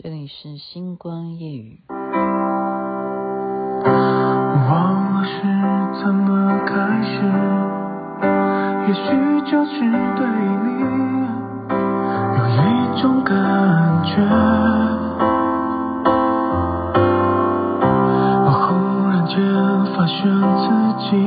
这里是星光夜雨。忘了是怎么开始，也许就是对你有一种感觉。我忽然间发现自己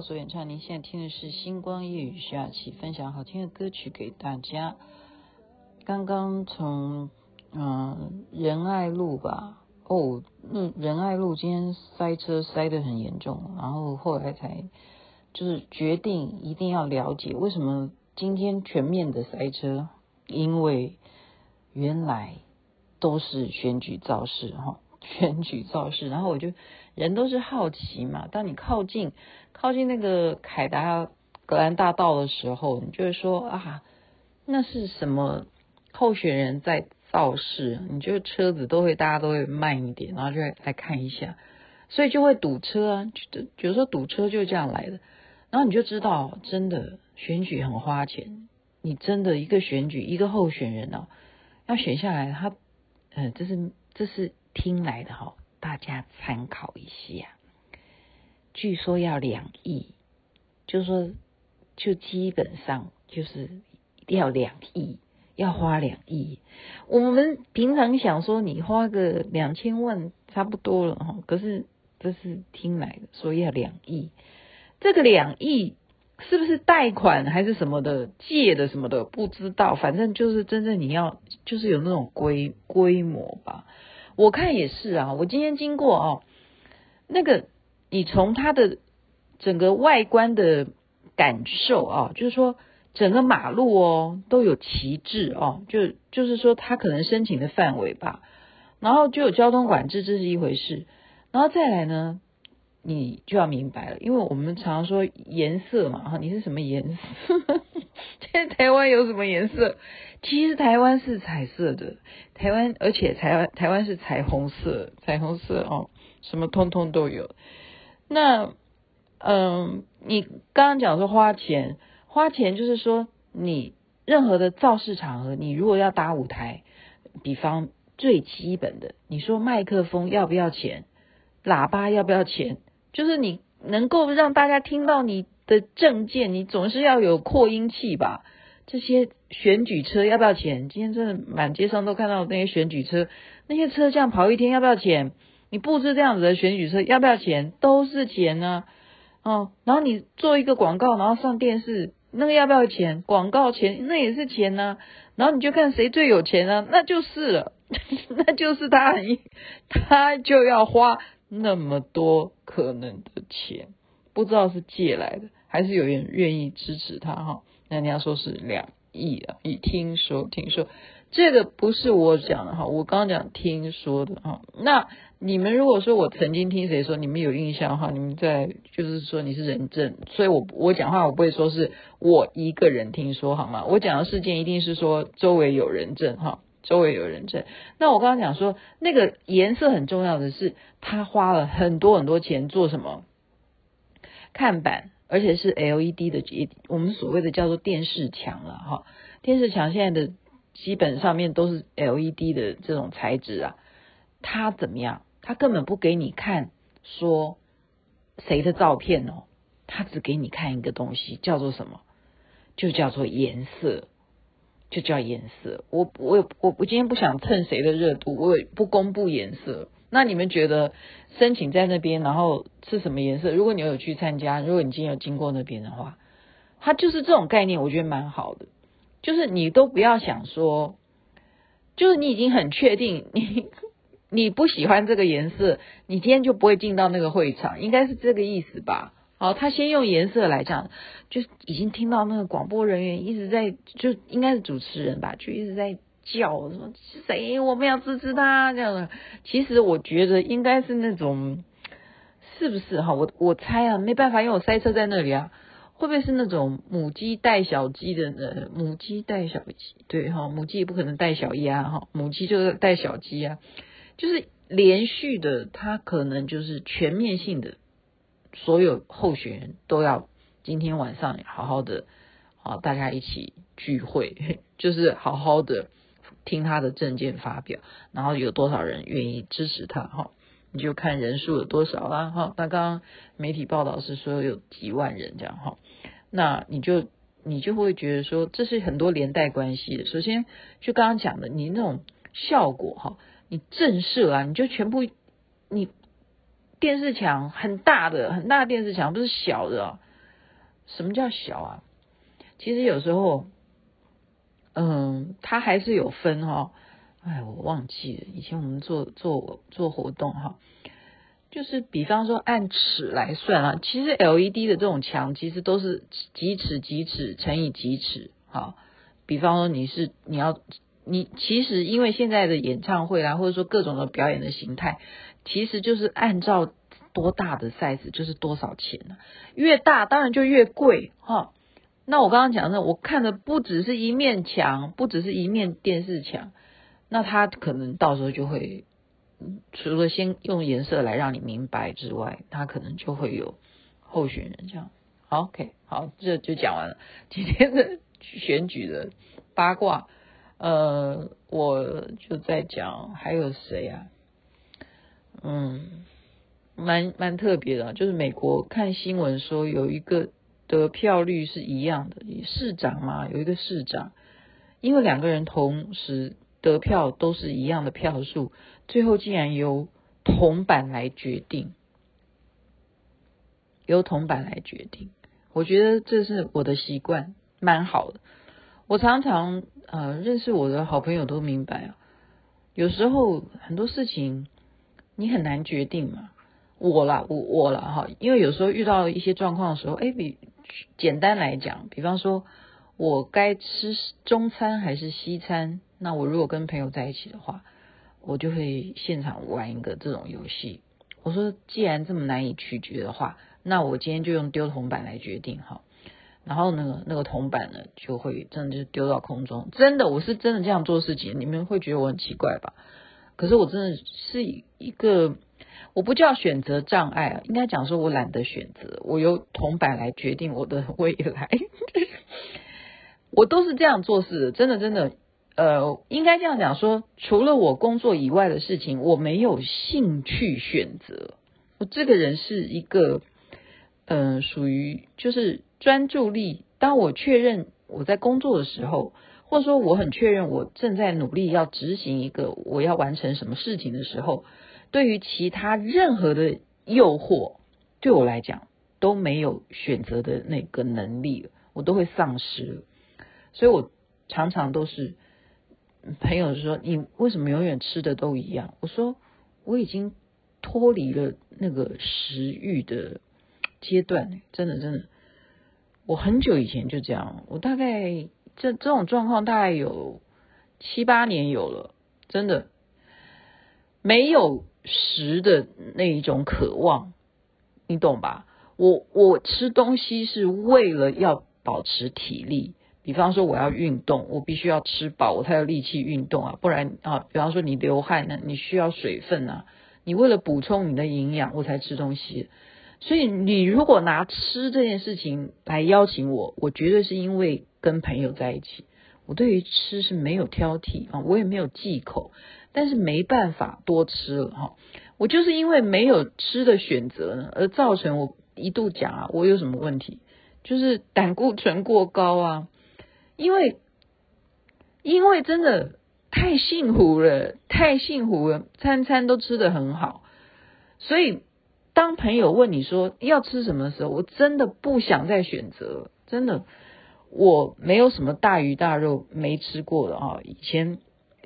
择。所演唱，您现在听的是《星光夜雨》，徐雅琪分享好听的歌曲给大家。刚刚从嗯仁爱路吧，哦，那仁爱路今天塞车塞得很严重，然后后来才就是决定一定要了解为什么今天全面的塞车，因为原来都是选举造势哈。选举造势，然后我就人都是好奇嘛。当你靠近靠近那个凯达格兰大道的时候，你就会说啊，那是什么候选人在造势？你就车子都会大家都会慢一点，然后就会来看一下，所以就会堵车啊。就有时候堵车就是这样来的。然后你就知道，真的选举很花钱。你真的一个选举一个候选人啊，要选下来，他嗯，这是这是。听来的哈，大家参考一下。据说要两亿，就说，就基本上就是要两亿，要花两亿。我们平常想说，你花个两千万差不多了哈，可是这是听来的，说要两亿。这个两亿是不是贷款还是什么的借的什么的不知道，反正就是真正你要就是有那种规规模吧。我看也是啊，我今天经过哦，那个你从它的整个外观的感受啊，就是说整个马路哦都有旗帜哦，就就是说它可能申请的范围吧，然后就有交通管制，这是一回事，然后再来呢，你就要明白了，因为我们常说颜色嘛，哈，你是什么颜色？现在台湾有什么颜色？其实台湾是彩色的，台湾而且台湾台湾是彩虹色，彩虹色哦，什么通通都有。那嗯，你刚刚讲说花钱，花钱就是说你任何的造势场合，你如果要搭舞台，比方最基本的，你说麦克风要不要钱？喇叭要不要钱？就是你能够让大家听到你的政见，你总是要有扩音器吧？这些选举车要不要钱？今天真的满街上都看到那些选举车，那些车这样跑一天要不要钱？你布置这样子的选举车要不要钱？都是钱呢、啊，哦，然后你做一个广告，然后上电视，那个要不要钱？广告钱那也是钱呢、然后你就看谁最有钱啊，那就是了，那就是他，他就要花那么多可能的钱，不知道是借来的，还是有人愿意支持他哈。那你要说是两亿啊？你听说听说，这个不是我讲的哈，我刚刚讲听说的哈。那你们如果说我曾经听谁说，你们有印象哈？你们在就是说你是人证，所以我我讲话我不会说是我一个人听说好吗？我讲的事件一定是说周围有人证哈，周围有人证。那我刚刚讲说那个颜色很重要的是，他花了很多很多钱做什么看板。而且是 LED 的，我们所谓的叫做电视墙了哈。电视墙现在的基本上面都是 LED 的这种材质啊。它怎么样？它根本不给你看说谁的照片哦，它只给你看一个东西，叫做什么？就叫做颜色，就叫颜色。我我我我今天不想蹭谁的热度，我也不公布颜色。那你们觉得申请在那边，然后是什么颜色？如果你有去参加，如果你今天有经过那边的话，它就是这种概念，我觉得蛮好的。就是你都不要想说，就是你已经很确定 你你不喜欢这个颜色，你今天就不会进到那个会场，应该是这个意思吧？好，他先用颜色来讲，就是已经听到那个广播人员一直在，就应该是主持人吧，就一直在叫说谁我们要支持他这样的。其实我觉得应该是那种，是不是哈？我我猜啊，没办法，因为我塞车在那里啊，会不会是那种母鸡带小鸡的呢？母鸡带小鸡，对哈，母鸡也不可能带小鸭哈，母鸡就是带小鸡啊，就是连续的，它可能就是全面性的。所有候选人都要今天晚上好好的，好，大家一起聚会，就是好好的听他的政见发表，然后有多少人愿意支持他，哈，你就看人数有多少啦，哈。那刚刚媒体报道是说有几万人这样，哈，那你就你就会觉得说这是很多连带关系的。首先就刚刚讲的，你那种效果，哈，你震慑啊，你就全部你。电视墙很大的，很大的电视墙，不是小的哦。什么叫小啊？其实有时候，嗯，它还是有分哈。哎，我忘记了，以前我们做做做活动哈，就是比方说按尺来算啊。其实 LED 的这种墙，其实都是几尺几尺乘以几尺。好，比方说你是你要你，其实因为现在的演唱会啊，或者说各种的表演的形态。其实就是按照多大的 size 就是多少钱呢？越大当然就越贵哈。那我刚刚讲的，我看的不只是一面墙，不只是一面电视墙，那他可能到时候就会除了先用颜色来让你明白之外，他可能就会有候选人这样。OK，好，这就讲完了今天的选举的八卦。呃，我就在讲还有谁啊？嗯，蛮蛮特别的，就是美国看新闻说有一个得票率是一样的，市长嘛，有一个市长，因为两个人同时得票都是一样的票数，最后竟然由铜板来决定，由铜板来决定，我觉得这是我的习惯，蛮好的。我常常呃认识我的好朋友都明白啊，有时候很多事情。你很难决定嘛，我啦，我我啦哈，因为有时候遇到一些状况的时候，哎，比简单来讲，比方说我该吃中餐还是西餐，那我如果跟朋友在一起的话，我就会现场玩一个这种游戏。我说，既然这么难以取决的话，那我今天就用丢铜板来决定哈。然后那个那个铜板呢，就会真的就丢到空中，真的，我是真的这样做事情，你们会觉得我很奇怪吧？可是我真的是一个，我不叫选择障碍，应该讲说我懒得选择，我由铜板来决定我的 未来，我都是这样做事的，真的真的，呃，应该这样讲说，除了我工作以外的事情，我没有兴趣选择。我这个人是一个，嗯、呃，属于就是专注力，当我确认我在工作的时候。或者说我很确认我正在努力要执行一个我要完成什么事情的时候，对于其他任何的诱惑，对我来讲都没有选择的那个能力，我都会丧失。所以我常常都是朋友说，你为什么永远吃的都一样？我说我已经脱离了那个食欲的阶段，真的真的，我很久以前就这样，我大概。这这种状况大概有七八年有了，真的没有食的那一种渴望，你懂吧？我我吃东西是为了要保持体力，比方说我要运动，我必须要吃饱，我才有力气运动啊，不然啊，比方说你流汗呢，你需要水分啊，你为了补充你的营养，我才吃东西。所以你如果拿吃这件事情来邀请我，我绝对是因为。跟朋友在一起，我对于吃是没有挑剔啊，我也没有忌口，但是没办法多吃了哈。我就是因为没有吃的选择呢，而造成我一度讲啊，我有什么问题？就是胆固醇过高啊。因为因为真的太幸福了，太幸福了，餐餐都吃得很好，所以当朋友问你说要吃什么的时候，我真的不想再选择，真的，我没有什么大鱼大肉没吃过的啊，以前。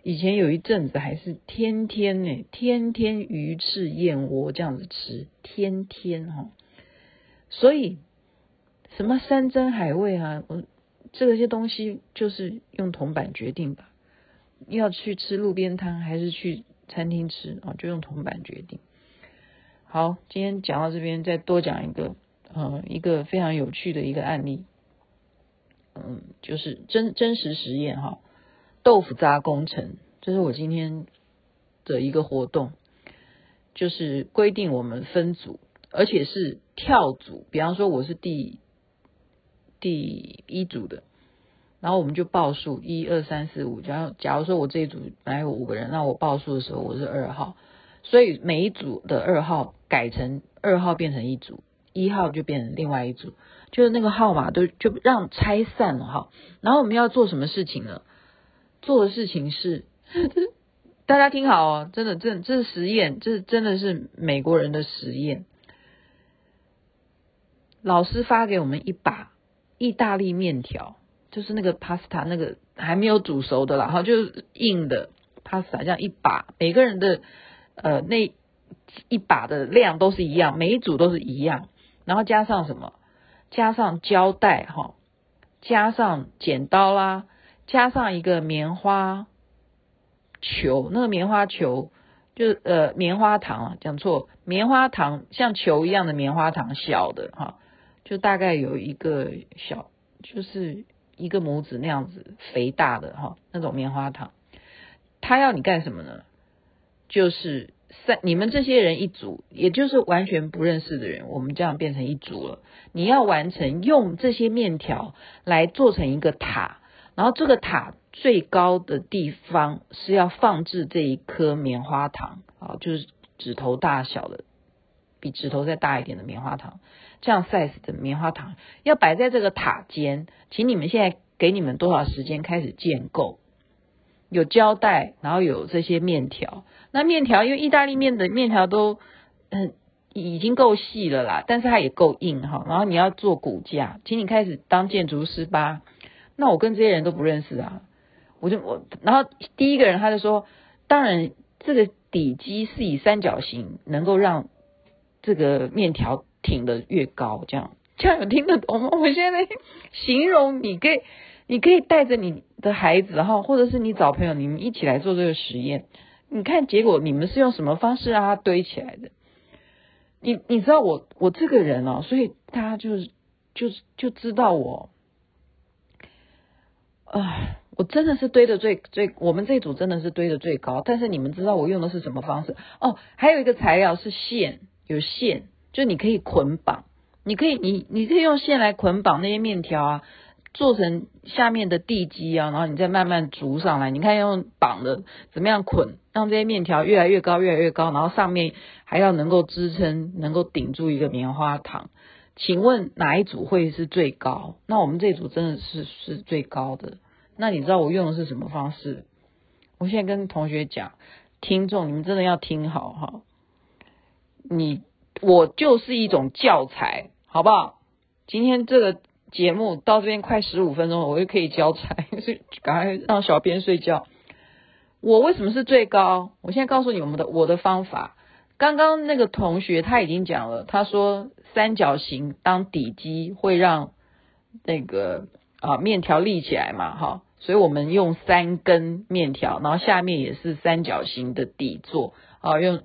以前有一阵子还是天天呢，天天鱼翅燕窝这样子吃，天天哈。所以什么山珍海味啊，我这些东西就是用铜板决定吧。要去吃路边摊还是去餐厅吃啊？就用铜板决定。好，今天讲到这边，再多讲一个，嗯，一个非常有趣的一个案例，嗯，就是真真实实验哈。豆腐渣工程，这是我今天的一个活动，就是规定我们分组，而且是跳组。比方说我是第第一组的，然后我们就报数一二三四五。假如假如说我这一组本来有五个人，那我报数的时候我是二号，所以每一组的二号改成二号变成一组，一号就变成另外一组，就是那个号码都就让拆散了哈。然后我们要做什么事情呢？做的事情是，大家听好哦，真的，这这是实验，这真的是美国人的实验。老师发给我们一把意大利面条，就是那个 pasta，那个还没有煮熟的啦，然后就是硬的 pasta，这样一把，每个人的呃那一把的量都是一样，每一组都是一样，然后加上什么？加上胶带哈，加上剪刀啦。加上一个棉花球，那个棉花球就是呃棉花糖啊，讲错，棉花糖像球一样的棉花糖，小的哈，就大概有一个小，就是一个拇指那样子肥大的哈，那种棉花糖。他要你干什么呢？就是三你们这些人一组，也就是完全不认识的人，我们这样变成一组了。你要完成用这些面条来做成一个塔。然后这个塔最高的地方是要放置这一颗棉花糖啊，就是指头大小的，比指头再大一点的棉花糖，这样 size 的棉花糖要摆在这个塔尖。请你们现在给你们多少时间开始建构？有胶带，然后有这些面条。那面条因为意大利面的面条都嗯已经够细了啦，但是它也够硬哈。然后你要做骨架，请你开始当建筑师吧。那我跟这些人都不认识啊，我就我，然后第一个人他就说，当然这个底基是以三角形能够让这个面条挺得越高，这样这样有听得懂吗？我现在形容，你可以你可以带着你的孩子哈，或者是你找朋友，你们一起来做这个实验，你看结果你们是用什么方式让它堆起来的？你你知道我我这个人哦，所以大家就是就是就知道我。啊，我真的是堆的最最，我们这组真的是堆的最高。但是你们知道我用的是什么方式？哦，还有一个材料是线，有线，就你可以捆绑，你可以你你可以用线来捆绑那些面条啊，做成下面的地基啊，然后你再慢慢筑上来。你看用绑的怎么样捆，让这些面条越来越高，越来越高，然后上面还要能够支撑，能够顶住一个棉花糖。请问哪一组会是最高？那我们这组真的是是最高的。那你知道我用的是什么方式？我现在跟同学讲，听众你们真的要听好哈。你我就是一种教材，好不好？今天这个节目到这边快十五分钟了，我就可以交差，所以赶快让小编睡觉。我为什么是最高？我现在告诉你我们的我的方法。刚刚那个同学他已经讲了，他说。三角形当底基会让那个啊面条立起来嘛，哈，所以我们用三根面条，然后下面也是三角形的底座啊，用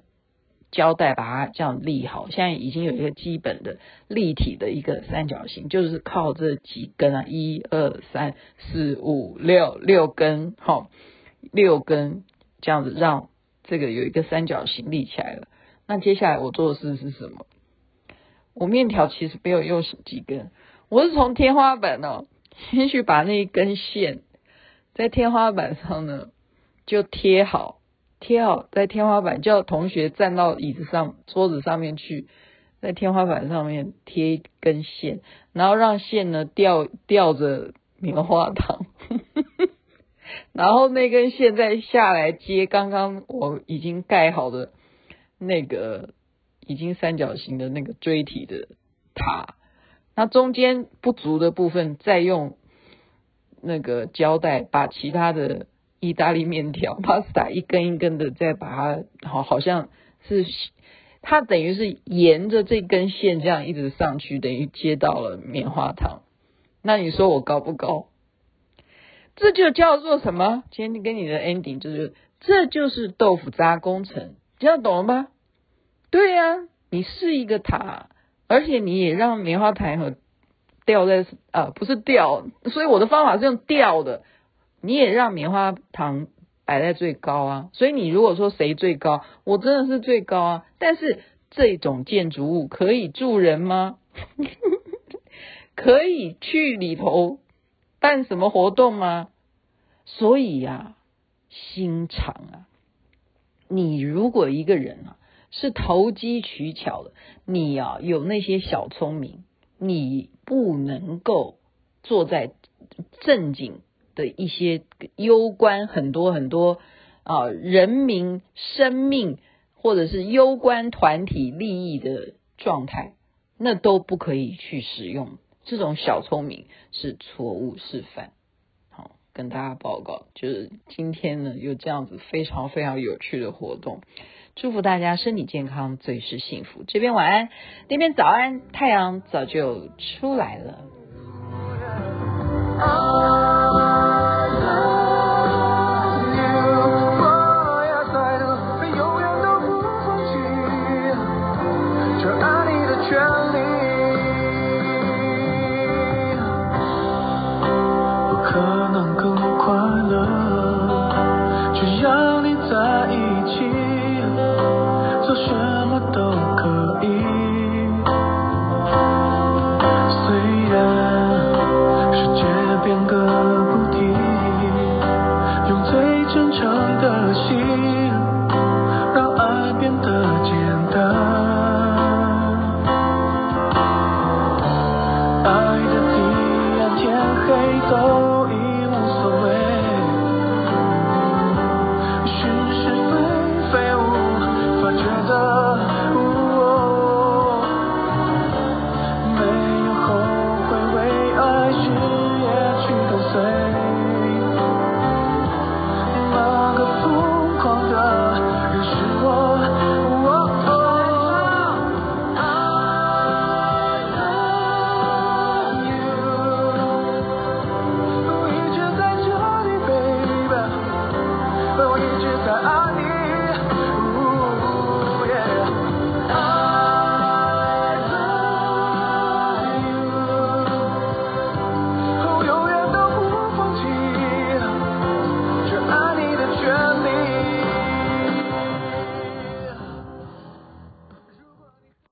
胶带把它这样立好。现在已经有一个基本的立体的一个三角形，就是靠这几根啊，一二三四五六六根，哈，六根这样子让这个有一个三角形立起来了。那接下来我做的事是什么？我面条其实没有用几根，我是从天花板、哦，先去把那一根线在天花板上呢就贴好，贴好在天花板，叫同学站到椅子上、桌子上面去，在天花板上面贴一根线，然后让线呢吊吊着棉花糖，然后那根线再下来接刚刚我已经盖好的那个已经三角形的那个锥体的塔，那中间不足的部分再用那个胶带把其他的意大利面条 pasta 一根一根的再把它好好像是它等于是沿着这根线这样一直上去，等于接到了棉花糖。那你说我高不高？这就叫做什么？今天跟你的 ending 就是，这就是豆腐渣工程，这样懂了吧？对呀、你是一个塔，而且你也让棉花糖和掉在啊，不是掉，所以我的方法是用吊的。你也让棉花糖摆在最高啊，所以你如果说谁最高，我真的是最高啊。但是这种建筑物可以住人吗？可以去里头？办什么活动吗？所以呀、啊，心肠啊，你如果一个人啊是投机取巧的，你、啊、有那些小聪明，你不能够坐在正经的一些攸关很多很多啊人民生命或者是攸关团体利益的状态，那都不可以去使用。这种小聪明是错误示范，好，跟大家报告，就是今天呢有这样子非常非常有趣的活动，祝福大家身体健康，最是幸福。这边晚安，那边早安，太阳早就出来了。